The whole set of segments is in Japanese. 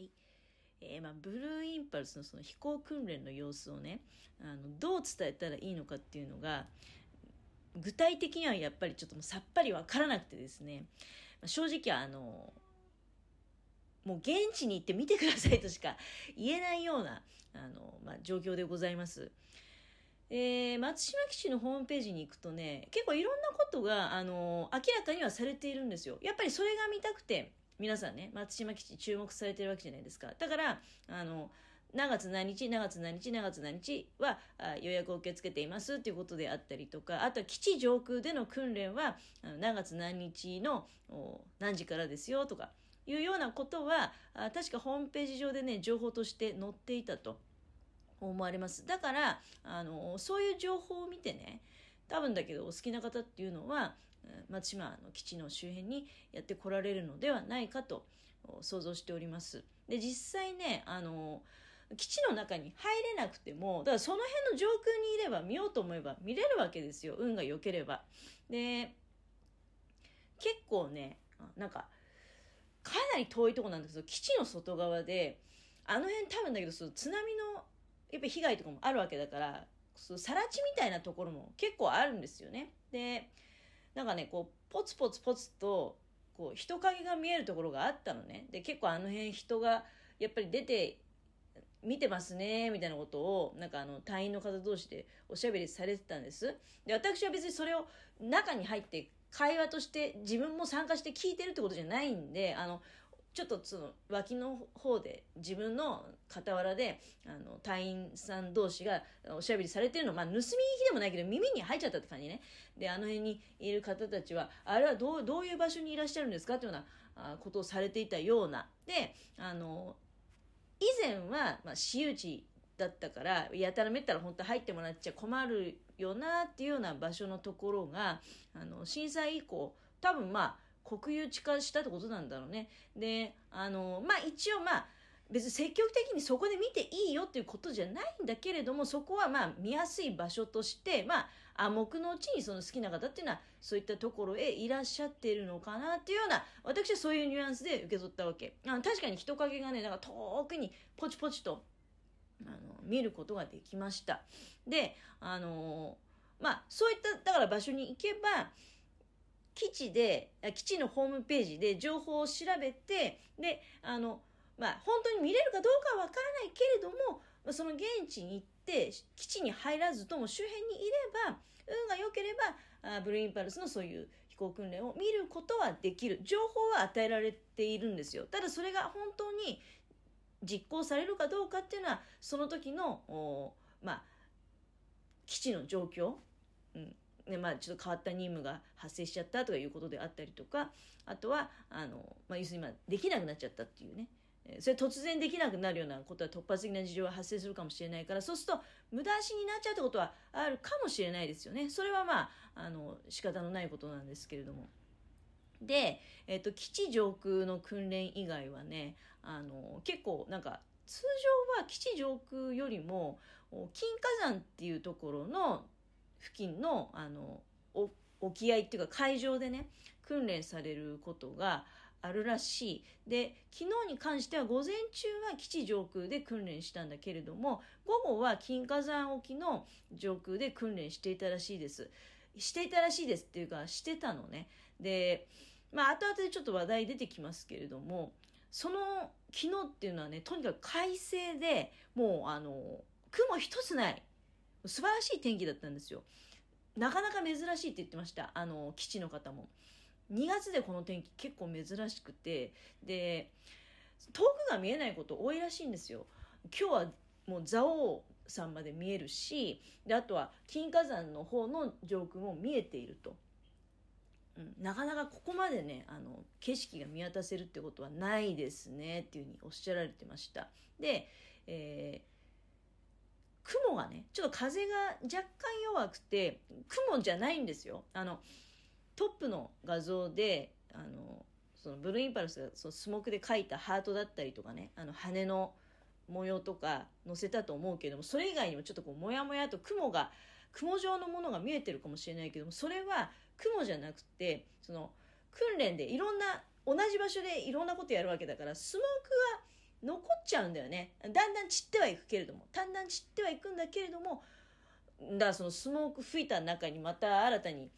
はいえーまあ、ブルーインパルスのその飛行訓練の様子をねあのどう伝えたらいいのかっていうのが具体的にはやっぱりちょっともうさっぱり分からなくてですね、まあ、正直あのもう現地に行って見てくださいとしか言えないようなあの、まあ、状況でございます。えー、松島基地のホームページに行くとね結構いろんなことがあの明らかにはされているんですよ。やっぱりそれが見たくて皆さんね松島基地注目されてるわけじゃないですか。だからあの何月何日、何月何日、何月何日は予約を受け付けていますっていうことであったりとか、あとは基地上空での訓練は何月何日の何時からですよとかいうようなことは、確かホームページ上でね、情報として載っていたと思われます。だから、あの、そういう情報を見てね、多分だけどお好きな方っていうのは、松島の基地の周辺にやってこられるのではないかと想像しております。で、実際ね、あの、基地の中に入れなくても、だからその辺の上空にいれば見ようと思えば見れるわけですよ。運が良ければ。で、結構ね、なんか、かなり遠いとこなんですけど、基地の外側で、あの辺多分だけど、その津波の、やっぱ被害とかもあるわけだから、その更地みたいなところも結構あるんですよね。で、なんかね、こう、ポツポツポツと、こう、人影が見えるところがあったのね。で、結構あの辺人が、やっぱり出て、見てますね、みたいなことを、なんかあの、隊員の方同士でおしゃべりされてたんです。で、私は別にそれを中に入って会話として自分も参加して聞いてるってことじゃないんで、あの、ちょっとその脇の方で自分の傍らであの隊員さん同士がおしゃべりされてるのまあ盗み聞きでもないけど耳に入っちゃったって感じね。であの辺にいる方たちはあれはどうどういう場所にいらっしゃるんですかっていうようなことをされていたような。であの以前は、まあ、私有地だったからやたらめったら本当入ってもらっちゃ困るよなっていうような場所のところがあの震災以降多分まあ国有地化したってことなんだろうね。であのまあ一応まあ別に積極的にそこで見ていいよっていうことじゃないんだけれどもそこはまあ見やすい場所としてまあ暗黙のうちにその好きな方っていうのはそういったところへいらっしゃってるのかなっていうような私はそういうニュアンスで受け取ったわけあの確かに人影がねなんか遠くにポチポチとあの見ることができました。で、あのまあ、そういっただから場所に行けば基地で基地のホームページで情報を調べてであの、まあ、本当に見れるかどうかは分からないけれどもその現地に行って基地に入らずとも周辺にいれば運が良ければあブルーインパルスのそういう飛行訓練を見ることはできる。情報は与えられているんですよ。ただそれが本当に実行されるかどうかっていうのはその時のまあ基地の状況、うん。ねまあ、ちょっと変わった任務が発生しちゃったとかいうことであったりとかあとはあの、まあ、要するに今できなくなっちゃったっていうねそれ突然できなくなるようなことは突発的な事情が発生するかもしれないからそうすると無駄足になっちゃうってことはあるかもしれないですよねそれはまああの仕方のないことなんですけれども。で、えっと、基地上空の訓練以外はねあの結構なんか通常は基地上空よりも金華山っていうところの付近のあの沖合っていうか海上でね訓練されることがあるらしい。で昨日に関しては午前中は基地上空で訓練したんだけれども午後は金華山沖の上空で訓練していたらしいです。していたらしいですっていうかしてたのね。でまあ後々でちょっと話題出てきますけれどもその昨日っていうのはねとにかく快晴でもうあの雲一つない素晴らしい天気だったんですよ。なかなか珍しいって言ってました。あの基地の方も。2月でこの天気結構珍しくて。で遠くが見えないこと多いらしいんですよ。今日はもう蔵王山まで見えるしであとは金華山の方の上空も見えていると。うん、なかなかここまでねあの景色が見渡せるってことはないですねっていうふうにおっしゃられてました。で、え、雲がねちょっと風が若干弱くて雲じゃないんですよ。あのトップの画像であのそのブルーインパルスがそのスモークで描いたハートだったりとかねあの羽の模様とか載せたと思うけどもそれ以外にもちょっとこうモヤモヤと雲が雲状のものが見えてるかもしれないけどもそれは雲じゃなくてその訓練でいろんな同じ場所でいろんなことやるわけだからスモークは残っちゃうんだよね。だんだん散ってはいくけれども。だんだん散ってはいくんだけれどもだからそのスモーク吹いた中にまた新たに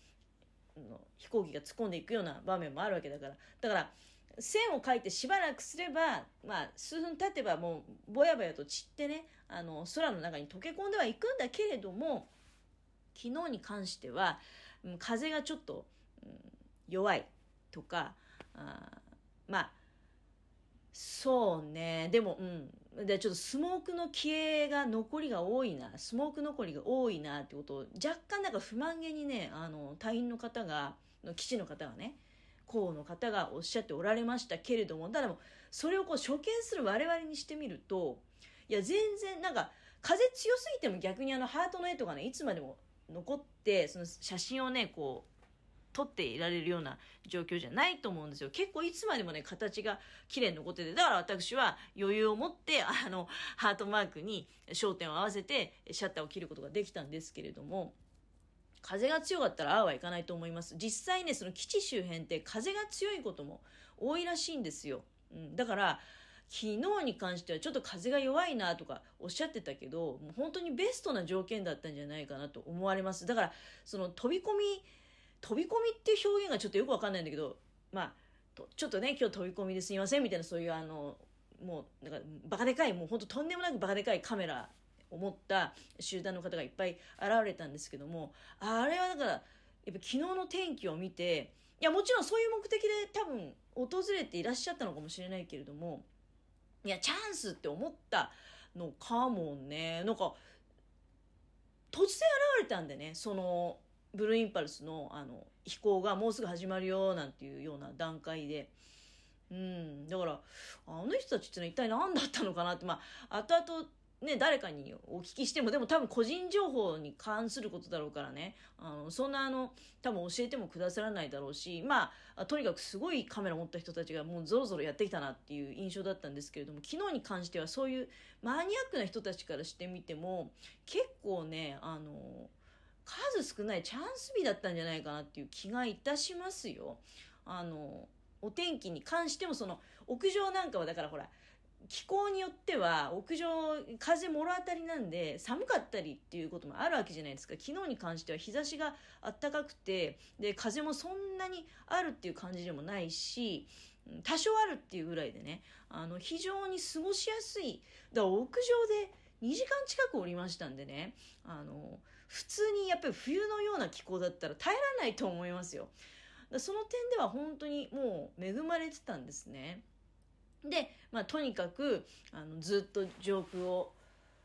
飛行機が突っ込んでいくような場面もあるわけだから。だから線を描いてしばらくすれば、まあ、数分経てばもうぼやぼやと散ってねあの空の中に溶け込んではいくんだけれども昨日に関しては風がちょっと、うん、弱いとかあまあそうね。でもうん。でちょっとスモークの消えが残りが多いな。スモーク残りが多いなってことを若干なんか不満げにねあの隊員の方がの基地の方がね校の方がおっしゃっておられましたけれどもただもそれをこう処刑する我々にしてみるといや全然なんか風強すぎても逆にあのハートの絵とかねいつまでも残ってその写真をねこう撮っていられるような状況じゃないと思うんですよ。結構いつまでもね、形が綺麗に残ってて、だから私は余裕を持って、あの、ハートマークに焦点を合わせてシャッターを切ることができたんですけれども、風が強かったらああはいかないと思います。実際ね、その基地周辺って風が強いことも多いらしいんですよ。うん、だから、昨日に関してはちょっと風が弱いなとかおっしゃってたけど、もう本当にベストな条件だったんじゃないかなと思われます。だから、その飛び込み飛び込みっていう表現がちょっとよくわかんないんだけど、まあ、ちょっとね、今日飛び込みですいませんみたいなそういうあの、もう、なんかバカでかい、もうほんととんでもなくバカでかいカメラを持った集団の方がいっぱい現れたんですけども、あれはだから、やっぱ昨日の天気を見て、いや、もちろんそういう目的で多分訪れていらっしゃったのかもしれないけれども、いや、チャンスって思ったのかもね、なんか、突然現れたんでね、その、ブルーインパルスのあの飛行がもうすぐ始まるよなんていうような段階で。うん、だからあの人たちってのは一体何だったのかなってまあ後々ね、誰かにお聞きしてもでも多分個人情報に関することだろうからねあのそんなあの多分教えてもくださらないだろうしまあとにかくすごいカメラ持った人たちがもうぞろぞろやってきたなっていう印象だったんですけれども昨日に関してはそういうマニアックな人たちからしてみても結構ねあの数少ないチャンス日だったんじゃないかなっていう気がいたしますよ。あのお天気に関してもその屋上なんかはだからほら気候によっては屋上風もろ当たりなんで寒かったりっていうこともあるわけじゃないですか昨日に関しては日差しがあったかくてで風もそんなにあるっていう感じでもないし多少あるっていうぐらいでねあの非常に過ごしやすいだから屋上で2時間近くおりましたんでねあの普通にやっぱり冬のような気候だったら耐えられないと思いますよ。その点では本当にもう恵まれてたんですね。で、まあ、とにかくあのずっと上空を、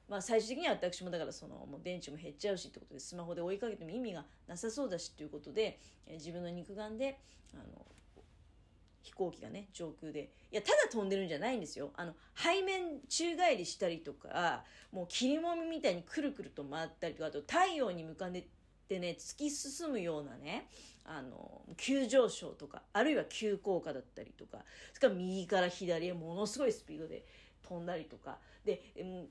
まあ、最終的には私もだからそのもう電池も減っちゃうしってことでスマホで追いかけても意味がなさそうだしっていうことで、え自分の肉眼であの飛行機がね上空で。いやただ飛んでるんじゃないんですよ。あの背面宙返りしたりとかもう切りもみみたいにくるくると回ったりとかあと太陽に向かってね突き進むようなねあの急上昇とかあるいは急降下だったりとかそれから右から左へものすごいスピードで飛んだりとか。で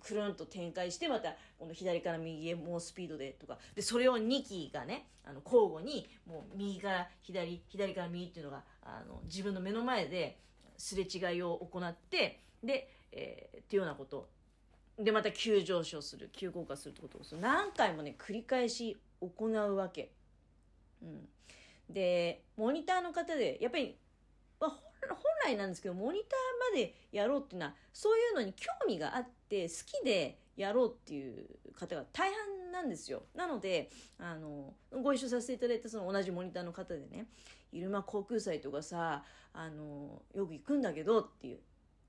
くるんと展開してまたこの左から右へもうスピードでとか。でそれを2機がねあの交互にもう右から左左から右っていうのがあの自分の目の前ですれ違いを行ってで、えー、っていうようなこと。でまた急上昇する急降下するってことを何回もね繰り返し行うわけ。うん、でモニターの方でやっぱり、まあ、本来なんですけどモニターまでやろうっていうのはそういうのに興味があって好きでやろうっていう方が大半なんですよ。なので、あの、ご一緒させていただいたその同じモニターの方でね、入間航空祭とかさ、あの、よく行くんだけどっていう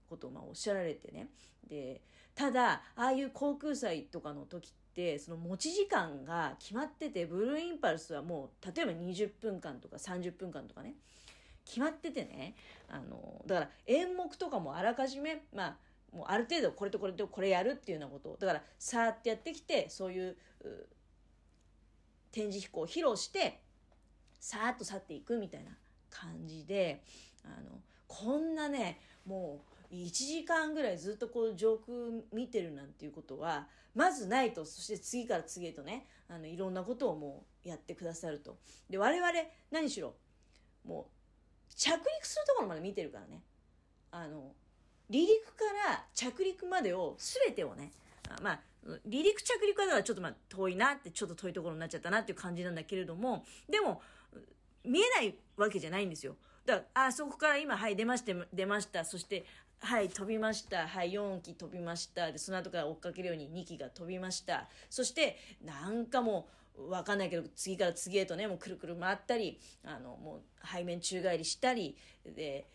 ことをまあおっしゃられてね。で、ただ、ああいう航空祭とかの時って、その持ち時間が決まってて、ブルーインパルスはもう、例えば20分間とか30分間とかね、決まっててね、あの、だから演目とかもあらかじめ、まあ、もうある程度これとこれとこれやるっていうようなことをだからさーってやってきてそういう展示飛行を披露してさーっと去っていくみたいな感じであのこんなねもう1時間ぐらいずっとこう上空見てるなんていうことはまずないとそして次から次へとねあのいろんなことをもうやってくださると。で我々何しろもう着陸するところまで見てるからね。あの離陸から着陸までを全てをねまあ離陸着陸はちょっとまあ遠いなってちょっと遠いところになっちゃったなっていう感じなんだけれどもでも見えないわけじゃないんですよ。だからあそこから今はい出まして出ました。そしてはい飛びました。はい4機飛びました。でその後から追っかけるように2機が飛びました。そしてなんかもう分かんないけど次から次へとねもうくるくる回ったりあのもう背面宙返りしたりで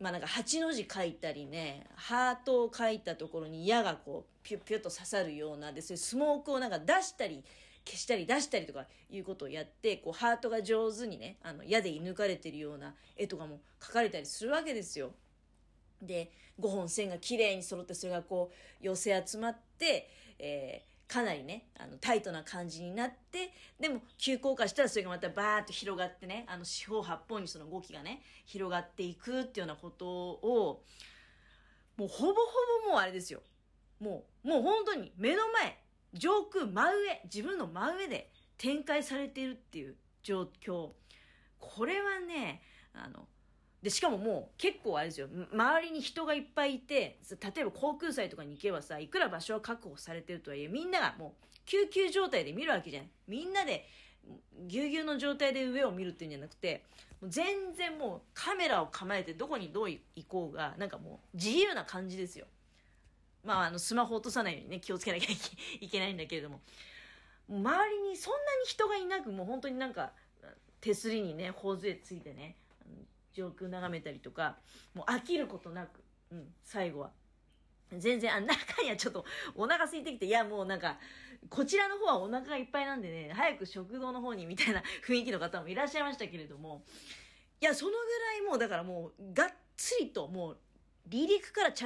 まあなんか8の字書いたりねハートを書いたところに矢がこうピュッピュッと刺さるようなでそういうスモークをなんか出したり消したり出したりとかいうことをやってこうハートが上手にねあの矢で射抜かれてるような絵とかも描かれたりするわけですよ。で5本線が綺麗に揃ってそれがこう寄せ集まって、えー、かなりねあのタイトな感じになってでも急降下したらそれがまたバーッと広がってねあの四方八方にその動きがね広がっていくっていうようなことをもうほぼほぼもうあれですよ。もうもう本当に目の前上空真上自分の真上で展開されているっていう状況。これはねあのでしかももう結構あれですよ。周りに人がいっぱいいて例えば航空祭とかに行けばさいくら場所は確保されてるとはいえみんながもう救急状態で見るわけじゃないみんなでぎゅうぎゅうの状態で上を見るっていうんじゃなくてもう全然もうカメラを構えてどこにどう行こうがなんかもう自由な感じですよ。まああのスマホ落とさないようにね気をつけなきゃ いけないんだけれども。周りにそんなに人がいなくもう本当になんか手すりにね頬杖ついてね上空眺めたりとかもう飽きることなく、うん、最後は。全然あ中にはちょっとお腹空いてきていやもうなんかこちらの方はお腹がいっぱいなんでね早く食堂の方にみたいな 雰囲気の方もいらっしゃいましたけれどもいやそのぐらいもうだからもうがっつりともう離陸から着